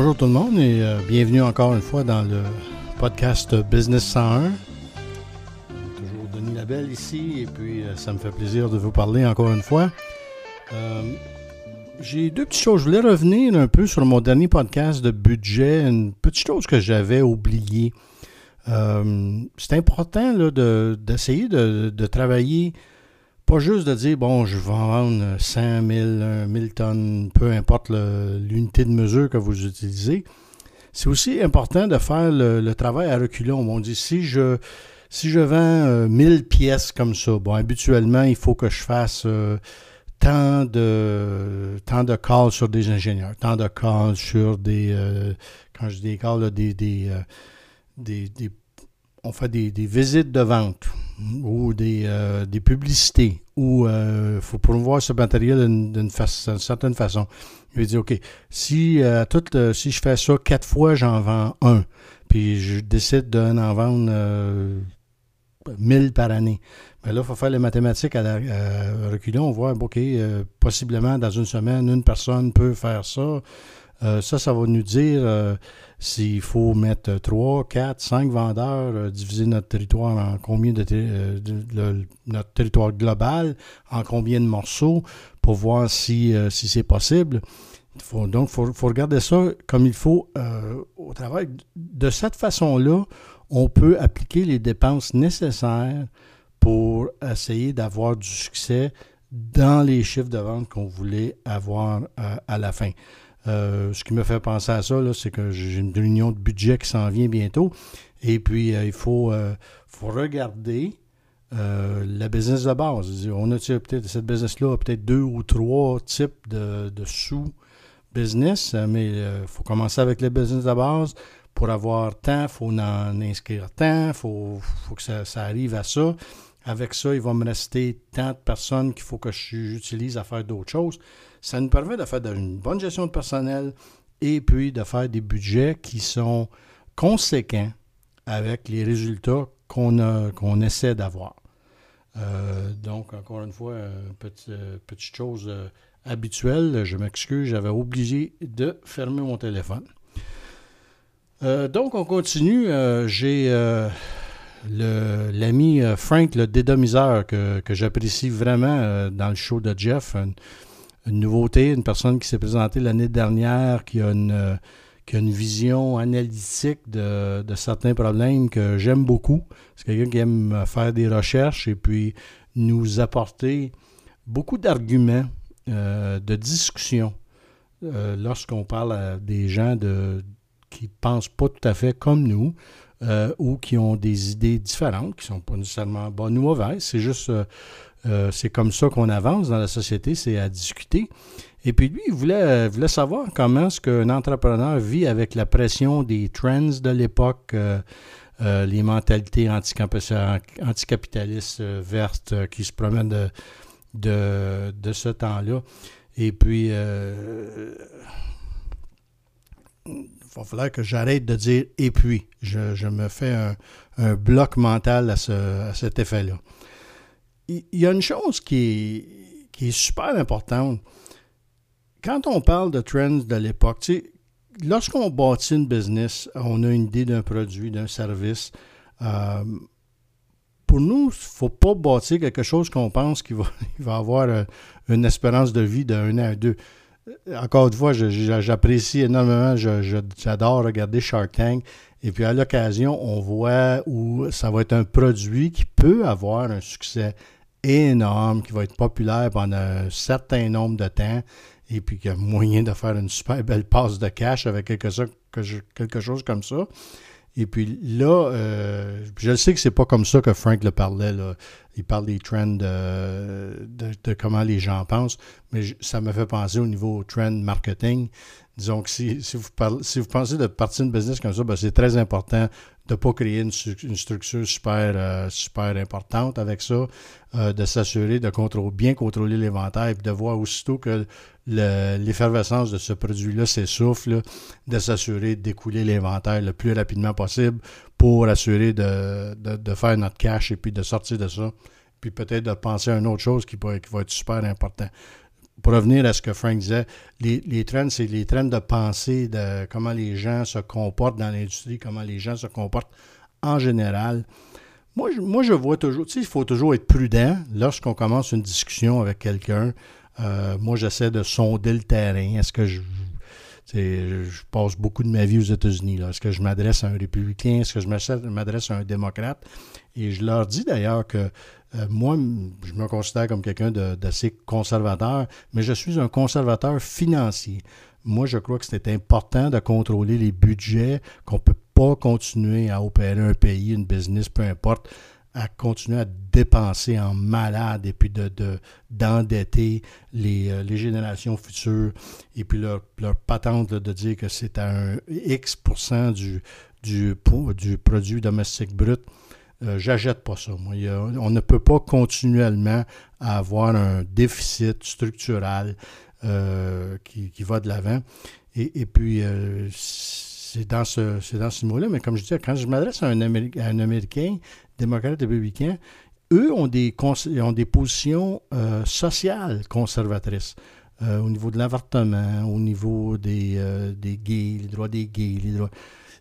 Bonjour tout le monde et euh, bienvenue encore une fois dans le podcast Business 101. Toujours Denis Labelle ici et puis euh, ça me fait plaisir de vous parler encore une fois. Euh, j'ai deux petites choses. Je voulais revenir un peu sur mon dernier podcast de budget, une petite chose que j'avais oubliée. c'est important d'essayer de, de, travailler pas juste de dire, bon, je vais vendre 100 000, 1000 tonnes, peu importe l'unité de mesure que vous utilisez. C'est aussi important de faire le, travail à reculons. On dit, si je, si je vends 1000 euh, pièces comme ça, bon, habituellement, il faut que je fasse euh, tant de tant de calls sur des ingénieurs, tant de calls sur des, euh, quand je dis des calls, des, des, des, on fait des, visites de vente ou des, euh, publicités où il euh, faut promouvoir ce matériel d'une certaine façon. Je vais dire, OK, si, euh, si je fais ça quatre fois, j'en vends un, puis je décide d'en en vendre 1000 par année. Mais là, il faut faire les mathématiques à, la, reculons. On voit, OK, possiblement dans une semaine, une personne peut faire ça. Ça, ça va nous dire s'il faut mettre 3, 4, 5 vendeurs, euh, diviser notre territoire en combien de, euh, notre territoire global, en combien de morceaux, pour voir si, euh, si c'est possible. donc, il faut, regarder ça comme il faut au travail. De cette façon-là, on peut appliquer les dépenses nécessaires pour essayer d'avoir du succès dans les chiffres de vente qu'on voulait avoir à la fin. Euh, ce qui me fait penser à ça, c'est que j'ai une réunion de budget qui s'en vient bientôt. Et puis, euh, il faut, euh, regarder la business de base. On a peut-être cette business-là, peut-être deux ou trois types de, sous-business, mais il faut commencer avec le business de base. Pour avoir tant, il faut en inscrire tant, il faut, que ça, arrive à ça. Avec ça, il va me rester tant de personnes qu'il faut que j'utilise à faire d'autres choses. Ça nous permet de faire une bonne gestion de personnel et puis de faire des budgets qui sont conséquents avec les résultats qu'on essaie d'avoir. Euh, donc, encore une fois, petite, petite chose euh, habituelle. Je m'excuse, j'avais obligé de fermer mon téléphone. Euh, donc, on continue. J'ai l'ami Frank, le dédomiseur, que, j'apprécie vraiment dans le show de Jeff une nouveauté, une personne qui s'est présentée l'année dernière, qui a une, euh, une vision analytique de, certains problèmes que j'aime beaucoup. C'est quelqu'un qui aime faire des recherches et puis nous apporter beaucoup d'arguments, euh, de discussions euh, lorsqu'on parle à des gens de, qui ne pensent pas tout à fait comme nous. Ou qui ont des idées différentes, qui ne sont pas nécessairement bonnes ou mauvaises. C'est juste euh, c'est comme ça qu'on avance dans la société, c'est à discuter. Et puis lui, il voulait, voulait savoir comment est-ce qu'un entrepreneur vit avec la pression des trends de l'époque, euh, euh, les mentalités anticapitalistes vertes qui se promènent de, de, de ce temps-là. Et puis, il va falloir que j'arrête de dire et puis. Je, me fais un, bloc mental à, ce, à cet effet-là il y a une chose qui est, super importante. Quand on parle de trends de l'époque, lorsqu'on bâtit une business, on a une idée d'un produit, d'un service. Euh, pour nous, il ne faut pas bâtir quelque chose qu'on pense qu'il va, va avoir euh, une espérance de vie d'un an à deux. Encore une fois, j'apprécie énormément, j'adore regarder Shark Tank. Et puis à l'occasion, on voit où ça va être un produit qui peut avoir un succès énorme, qui va être populaire pendant un certain nombre de temps, et puis qu'il y a moyen de faire une super belle passe de cash avec quelque, chose comme ça. Et puis là, euh, je sais que c'est pas comme ça que Frank le parlait. Là. Il parle des trends de, comment les gens pensent, mais ça me fait penser au niveau trend marketing. Disons que si, vous, pensez de partir d'une business comme ça, ben c'est très important de ne pas créer une, structure super, euh, super importante avec ça, euh, de s'assurer de contrôler, bien contrôler l'inventaire et de voir aussitôt que l'effervescence de ce produit-là s'essouffle, de s'assurer d'écouler l'inventaire le plus rapidement possible pour assurer de, faire notre cash et puis de sortir de ça. Puis peut-être de penser à une autre chose qui, qui va être super important pour revenir à ce que Frank disait, les, les trends, c'est les trends de pensée de comment les gens se comportent dans l'industrie, comment les gens se comportent en général. Moi, je, vois toujours, tu il faut toujours être prudent lorsqu'on commence une discussion avec quelqu'un. Euh, moi, j'essaie de sonder le terrain. Est-ce que je, je passe beaucoup de ma vie aux États-Unis. Est-ce que je m'adresse à un républicain? Est-ce que je m'adresse à un démocrate? Et je leur dis d'ailleurs que euh, moi, je me considère comme quelqu'un d'assez conservateur, mais je suis un conservateur financier. Moi, je crois que c'est important de contrôler les budgets, qu'on ne peut pas continuer à opérer un pays, une business, peu importe, à continuer à dépenser en malade et puis de, d'endetter les, euh, les, générations futures et puis leur, leur patente de dire que c'est à un X du, du, du produit domestique brut. Euh, j'achète pas ça. Moi. on ne peut pas continuellement avoir un déficit structural euh, qui, qui, va de l'avant. Et, et, puis, euh, c'est dans ce, ce mot-là, mais comme je disais, quand je m'adresse à un Américain, démocrate républicain, eux ont des, ont des positions euh, sociales conservatrices. Euh, au niveau de l'avortement, au niveau des, euh, des gays, les droits des gays, les droits.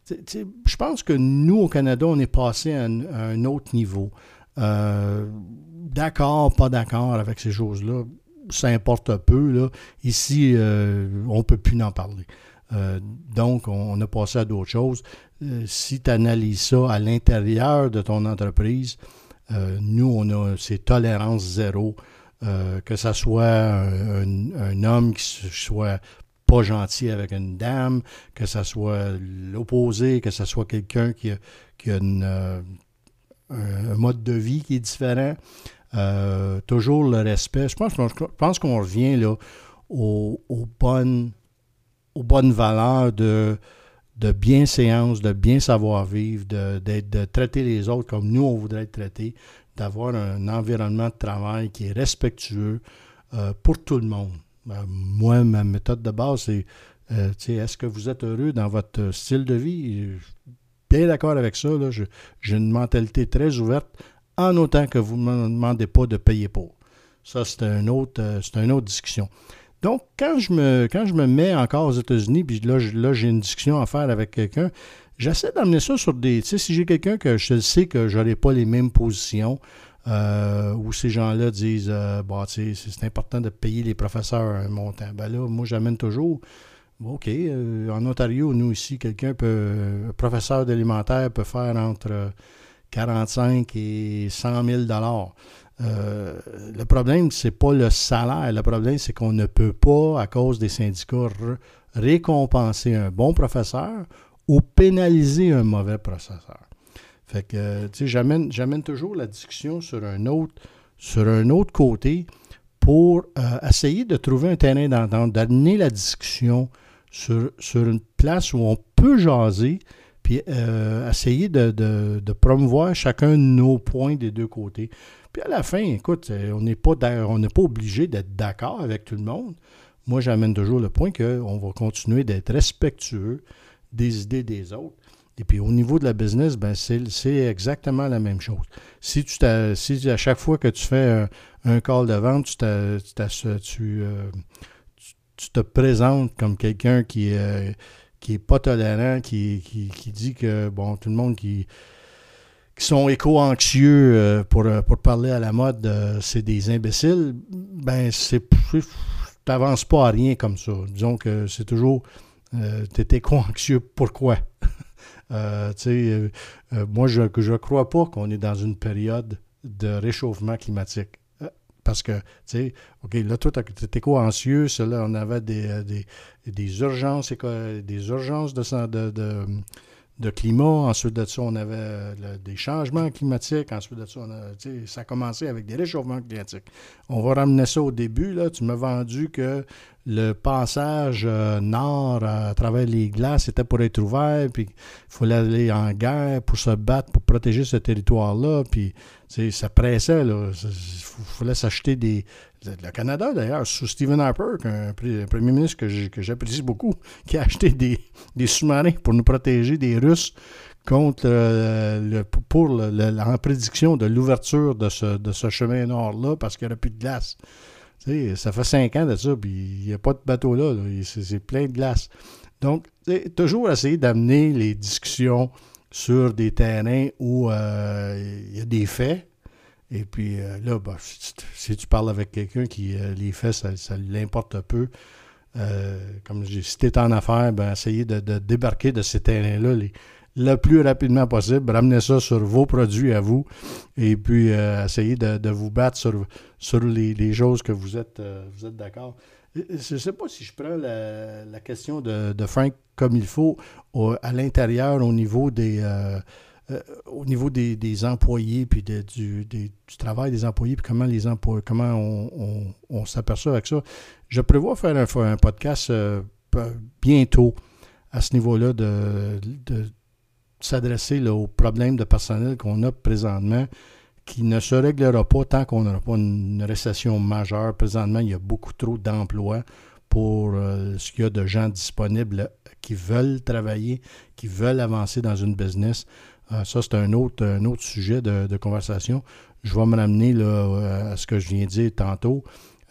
je pense que nous, au Canada, on est passé à un, autre niveau. d'accord, pas d'accord avec ces choses-là, ça importe peu. Là. Ici, on ne peut plus en parler. Donc, on, a passé à d'autres choses. si tu analyses ça à l'intérieur de ton entreprise, euh, nous, on a ces tolérances zéro, euh, que ce soit un, homme qui soit pas gentil avec une dame, que ce soit l'opposé, que ce soit quelqu'un qui a, euh, un mode de vie qui est différent. toujours le respect. Je pense, qu'on revient là aux, bonnes, aux bonnes valeurs de de bienséance, de bien savoir-vivre, de, de, traiter les autres comme nous, on voudrait être traités, d'avoir un environnement de travail qui est respectueux euh, pour tout le monde. Ben, moi, ma méthode de base, c'est euh, est-ce que vous êtes heureux dans votre style de vie? Bien d'accord avec ça. J'ai une mentalité très ouverte, en autant que vous ne me demandez pas de payer pour. Ça, c'est un euh, c'est une autre discussion. Donc, quand je me, quand je me mets encore aux États-Unis, puis là, j'ai une discussion à faire avec quelqu'un, j'essaie d'amener ça sur des. Tu sais, si j'ai quelqu'un que je sais que je n'aurai pas les mêmes positions, euh, où ces gens-là disent euh, bah, tu sais, c'est important de payer les professeurs un montant. Ben là, moi, j'amène toujours. OK, euh, en Ontario, nous ici, quelqu'un peut. Un professeur d'élémentaire peut faire entre 45 et 100 000 euh, le problème, c'est pas le salaire. Le problème, c'est qu'on ne peut pas, à cause des syndicats, récompenser un bon professeur ou pénaliser un mauvais professeur. Fait que, sais, j'amène, toujours la discussion sur un autre, côté pour euh, essayer de trouver un terrain d'entente, d'amener la discussion sur une place où on peut jaser, puis euh, essayer de, de, promouvoir chacun de nos points des deux côtés. Puis à la fin, écoute, euh, on n'est pas, pas obligé d'être d'accord avec tout le monde. Moi, j'amène toujours le point qu'on va continuer d'être respectueux des idées des autres. Et puis au niveau de la business, ben c'est exactement la même chose. Si tu si à chaque fois que tu fais un, call de vente, tu, tu, euh, tu, te présentes comme quelqu'un qui, euh, qui est pas tolérant, qui, qui, dit que bon, tout le monde qui qui sont éco-anxieux euh, pour, euh, pour parler à la mode, euh, c'est des imbéciles, ben c'est t'avances pas à rien comme ça. Disons que c'est toujours tu es éco-anxieux, pourquoi? moi, je ne crois pas qu'on est dans une période de réchauffement climatique. Parce que, tu sais, OK, là, toi, tu es éco-anxieux, là, on avait des, des, des urgences, des urgences de, de, de de climat. Ensuite de ça, on avait euh, des changements climatiques. Ensuite de ça, ça a commencé avec des réchauffements climatiques. On va ramener ça au début. Là. Tu m'as vendu que le passage euh, nord à travers les glaces était pour être ouvert, puis il fallait aller en guerre pour se battre, pour protéger ce territoire-là. Puis ça pressait. Il fallait s'acheter des, le Canada, d'ailleurs, sous Stephen Harper, un, premier ministre que j'apprécie beaucoup, qui a acheté des, sous-marins pour nous protéger des Russes contre euh, pour le, prédiction de l'ouverture de ce, de ce chemin nord-là parce qu'il n'y aurait plus de glace. ça fait cinq ans de ça, puis il n'y a pas de bateau là. C'est plein de glace. Donc, toujours essayer d'amener les discussions sur des terrains où euh, il y a des faits. Et puis euh, là, bah, si, tu, parles avec quelqu'un qui euh, les faits, ça, ça l'importe peu. comme je dis, si tu es en affaires, ben, essayez de, débarquer de ces terrains-là le plus rapidement possible. Ramenez ça sur vos produits à vous. Et puis, essayez de, vous battre sur, sur les, choses que vous êtes, vous êtes d'accord. Je ne sais pas si je prends la, question de, Frank comme il faut à l'intérieur au niveau des euh, au niveau des, employés puis du, travail des employés puis comment les employés comment on, s'aperçoit avec ça. Je prévois faire un, podcast euh, bientôt à ce niveau-là de, de s'adresser aux problèmes de personnel qu'on a présentement qui ne se réglera pas tant qu'on n'aura pas une récession majeure. Présentement, il y a beaucoup trop d'emplois pour euh, ce qu'il y a de gens disponibles qui veulent travailler, qui veulent avancer dans une business. Euh, ça, c'est un autre, sujet de, conversation. Je vais me ramener là, à ce que je viens de dire tantôt.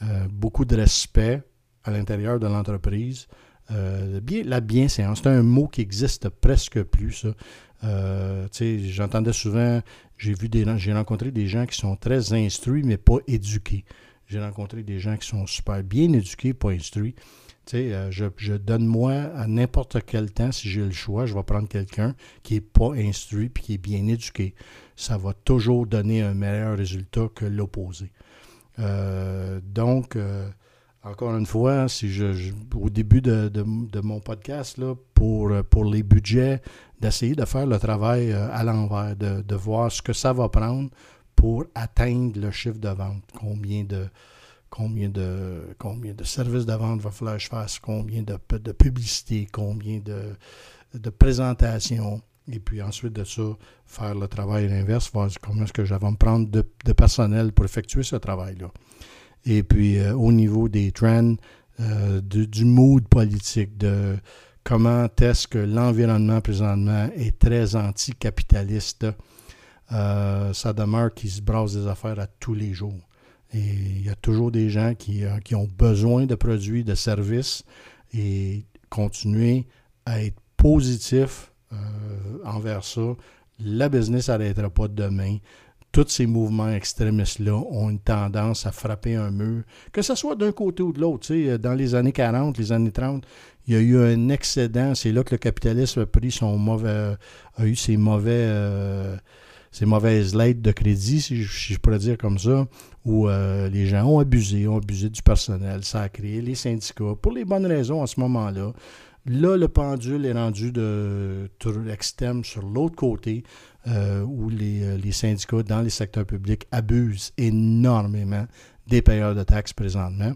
Euh, beaucoup de respect à l'intérieur de l'entreprise. bien, la bienséance, c'est un mot qui existe presque plus. Euh, j'entendais souvent, j'ai vu des j'ai rencontré des gens qui sont très instruits, mais pas éduqués. J'ai rencontré des gens qui sont super bien éduqués, pas instruits. Euh, je, je, donne moi à n'importe quel temps, si j'ai le choix, je vais prendre quelqu'un qui n'est pas instruit puis qui est bien éduqué. Ça va toujours donner un meilleur résultat que l'opposé. Euh, donc, encore une fois, si je, au début de, mon podcast, là, pour, pour les budgets, d'essayer de faire le travail euh, à l'envers, de, voir ce que ça va prendre pour atteindre le chiffre de vente. Combien de, combien de, combien de services de vente va falloir que je fasse, combien de, de publicité, combien de, de présentations. Et puis ensuite de ça, faire le travail à l'inverse, voir comment est-ce que je vais me prendre de, personnel pour effectuer ce travail-là. Et puis euh, au niveau des trends, euh, du mood politique, de comment est-ce que l'environnement présentement est très anticapitaliste. Euh, ça demeure qu'ils se brassent des affaires à tous les jours. Et il y a toujours des gens qui, euh, qui ont besoin de produits, de services et continuer à être positif euh, envers ça. La business n'arrêtera pas demain tous ces mouvements extrémistes-là ont une tendance à frapper un mur, que ce soit d'un côté ou de l'autre. Dans les années 40, les années 30, il y a eu un excédent. C'est là que le capitalisme a pris son mauvais, a eu ses mauvais, euh, ses mauvaises lettres de crédit, si je, pourrais dire comme ça, où euh, les gens ont abusé, ont abusé du personnel. Ça a créé les syndicats pour les bonnes raisons à ce moment-là. Là, le pendule est rendu de extrême sur l'autre côté, euh, où les, les, syndicats dans les secteurs publics abusent énormément des payeurs de taxes présentement.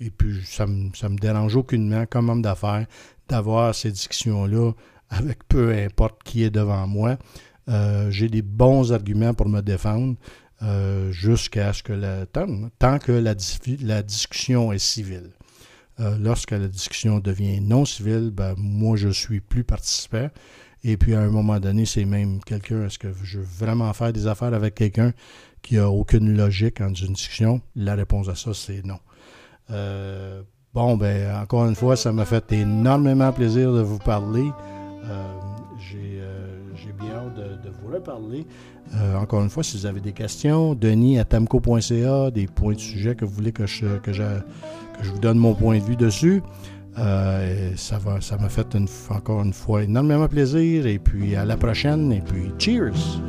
Et puis, ça ne me, dérange aucunement, comme homme d'affaires, d'avoir ces discussions-là avec peu importe qui est devant moi. Euh, j'ai des bons arguments pour me défendre euh, jusqu'à ce que la, tant, que la, la, discussion est civile. Euh, lorsque la discussion devient non civile, ben, moi, je suis plus participant. Et puis, à un moment donné, c'est même quelqu'un, est-ce que je veux vraiment faire des affaires avec quelqu'un qui n'a aucune logique en une discussion? La réponse à ça, c'est non. Bon, ben, encore une fois, ça m'a fait énormément plaisir de vous parler. De, vous reparler. encore une fois, si vous avez des questions, denis à tamco.ca, des points de sujet que vous voulez que je, que je, que je vous donne mon point de vue dessus. ça va, ça m'a fait encore une fois énormément plaisir. Et puis à la prochaine. Et puis cheers!